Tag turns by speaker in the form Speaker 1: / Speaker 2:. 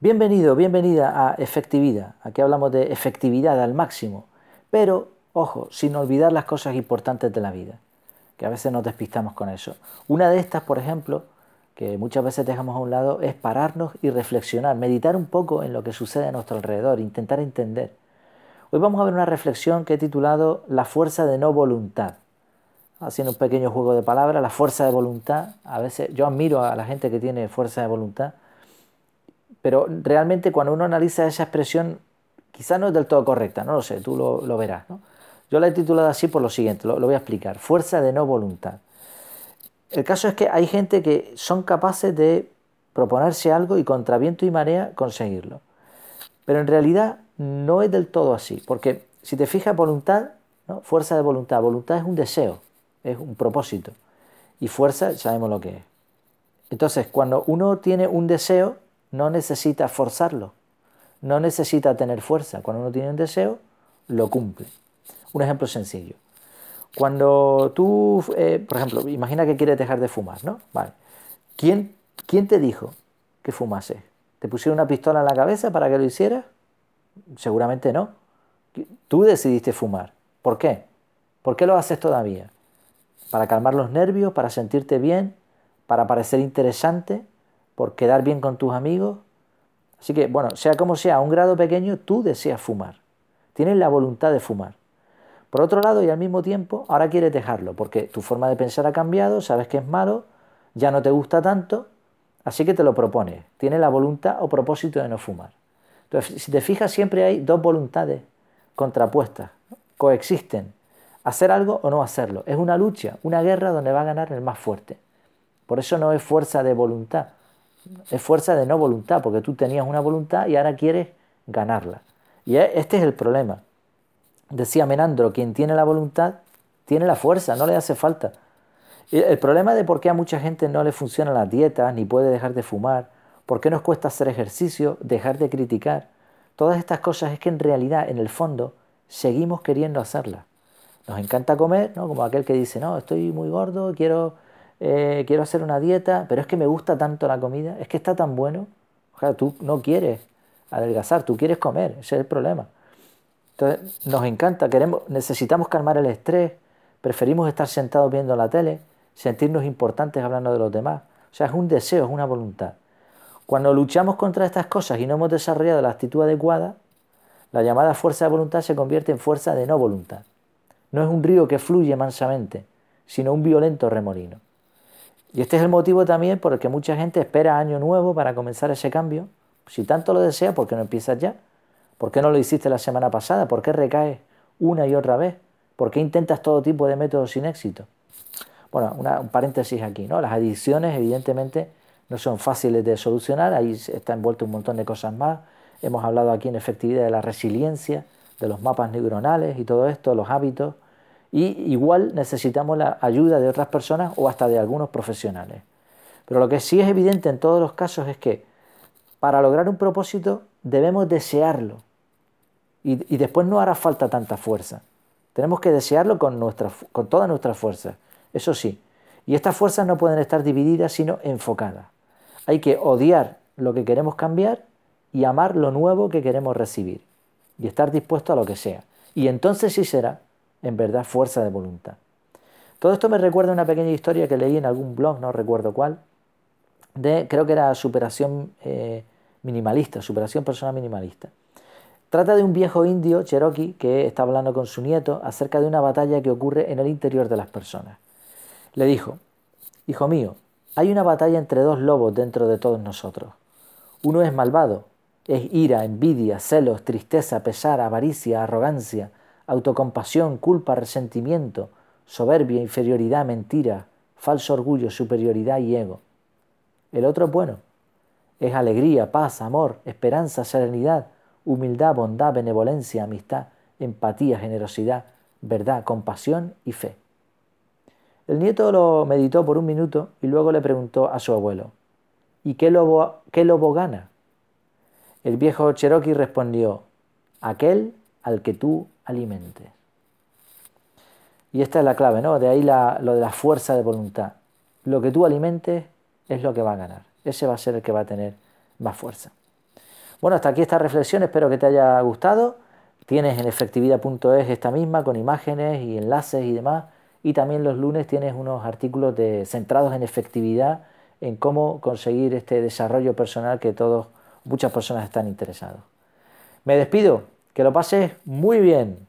Speaker 1: Bienvenido, bienvenida a efectividad. Aquí hablamos de efectividad al máximo, pero ojo, sin olvidar las cosas importantes de la vida, que a veces nos despistamos con eso. Una de estas, por ejemplo, que muchas veces dejamos a un lado, es pararnos y reflexionar, meditar un poco en lo que sucede a nuestro alrededor, intentar entender. Hoy vamos a ver una reflexión que he titulado La fuerza de no voluntad. Haciendo un pequeño juego de palabras, la fuerza de voluntad. A veces yo admiro a la gente que tiene fuerza de voluntad pero realmente cuando uno analiza esa expresión, quizá no es del todo correcta, no lo sé, tú lo, verás. Yo la he titulado así por lo siguiente, lo, voy a explicar, fuerza de no voluntad. El caso es que hay gente que son capaces de proponerse algo y contra viento y marea conseguirlo. Pero en realidad no es del todo así, porque si te fijas, voluntad, fuerza de voluntad, voluntad es un deseo, es un propósito, y fuerza sabemos lo que es. Entonces, cuando uno tiene un deseo, no necesita forzarlo, no necesita tener fuerza. Cuando uno tiene un deseo, lo cumple. Un ejemplo sencillo. Cuando tú, eh, por ejemplo, imagina que quieres dejar de fumar, ¿no? ¿Quién, ¿Quién te dijo que fumase? ¿Te pusieron una pistola en la cabeza para que lo hicieras? Seguramente no. Tú decidiste fumar. ¿Por qué? ¿Por qué lo haces todavía? ¿Para calmar los nervios? ¿Para sentirte bien? ¿Para parecer interesante? Por quedar bien con tus amigos. Así que, bueno, sea como sea, a un grado pequeño tú deseas fumar. Tienes la voluntad de fumar. Por otro lado, y al mismo tiempo, ahora quieres dejarlo, porque tu forma de pensar ha cambiado, sabes que es malo, ya no te gusta tanto, así que te lo propones. Tienes la voluntad o propósito de no fumar. Entonces, si te fijas, siempre hay dos voluntades contrapuestas, coexisten. Hacer algo o no hacerlo. Es una lucha, una guerra donde va a ganar el más fuerte. Por eso no es fuerza de voluntad, es fuerza de no voluntad, porque tú tenías una voluntad y ahora quieres ganarla. Y e, este es el problema. Decía Menandro, quien tiene la voluntad tiene la fuerza, no le hace falta. El problema de por qué a mucha gente no le funcionan las dietas, ni puede dejar de fumar, por qué nos cuesta hacer ejercicio, dejar de criticar, todas estas cosas es que en realidad, en el fondo, seguimos queriendo hacerlas. Nos encanta comer, ¿no? como aquel que dice, no, estoy muy gordo, quiero eh, quiero hacer una dieta, pero es que me gusta tanto la comida, es que está tan bueno. O sea, tú no quieres adelgazar, tú quieres comer, ese es el problema. Entonces, nos encanta, queremos, necesitamos calmar el estrés, preferimos estar sentados viendo la tele, sentirnos importantes hablando de los demás. O sea, es un deseo, es una voluntad. Cuando luchamos contra estas cosas y no hemos desarrollado la actitud adecuada, la llamada fuerza de voluntad se convierte en fuerza de no voluntad. No es un río que fluye mansamente, sino un violento remolino. Y este es el motivo también por el que mucha gente espera año nuevo para comenzar ese cambio. Si tanto lo desea, ¿por qué no empiezas ya? ¿Por qué no lo hiciste la semana pasada? ¿Por qué recaes una y otra vez? ¿Por qué intentas todo tipo de métodos sin éxito? Bueno, un paréntesis aquí, ¿no? Las adicciones evidentemente no son fáciles de solucionar, ahí está envuelto un montón de cosas más. Hemos hablado aquí en efectividad de la resiliencia, de los mapas neuronales y todo esto, los hábitos y igual necesitamos la ayuda de otras personas o hasta de algunos profesionales. Pero lo que sí es evidente en todos los casos es que para lograr un propósito debemos desearlo y, después no hará falta tanta fuerza. Tenemos que desearlo con, nuestra, con toda nuestra fuerza, eso sí. Y estas fuerzas no pueden estar divididas sino enfocadas. Hay que odiar lo que queremos cambiar y amar lo nuevo que queremos recibir. Y estar dispuesto a lo que sea. Y entonces sí será en verdad fuerza de voluntad. Todo esto me recuerda una pequeña historia que leí en algún blog, no recuerdo cuál, de creo que era superación eh, minimalista, superación personal minimalista. Trata de un viejo indio cherokee que está hablando con su nieto acerca de una batalla que ocurre en el interior de las personas. Le dijo, Hijo mío, hay una batalla entre dos lobos dentro de todos nosotros. Uno es malvado, es ira, envidia, celos, tristeza, pesar, avaricia, arrogancia, autocompasión, culpa, resentimiento, soberbia, inferioridad, mentira, falso orgullo, superioridad y ego. El otro es bueno. Es alegría, paz, amor, esperanza, serenidad, humildad, bondad, benevolencia, amistad, empatía, generosidad, verdad, compasión y fe. El nieto lo meditó por un minuto y luego le preguntó a su abuelo, ¿y qué lobo, qué lobo gana? El viejo Cherokee respondió, aquel al que tú alimentes. Y esta es la clave, ¿no? De ahí lo de la fuerza de voluntad. Lo que tú alimentes es lo que va a ganar. Ese va a ser el que va a tener más fuerza. Bueno, hasta aquí esta reflexión, espero que te haya gustado. Tienes en efectividad.es esta misma con imágenes y enlaces y demás. Y también los lunes tienes unos artículos de, centrados en efectividad, en cómo conseguir este desarrollo personal que todos, muchas personas están interesados. Me despido, que lo pases muy bien.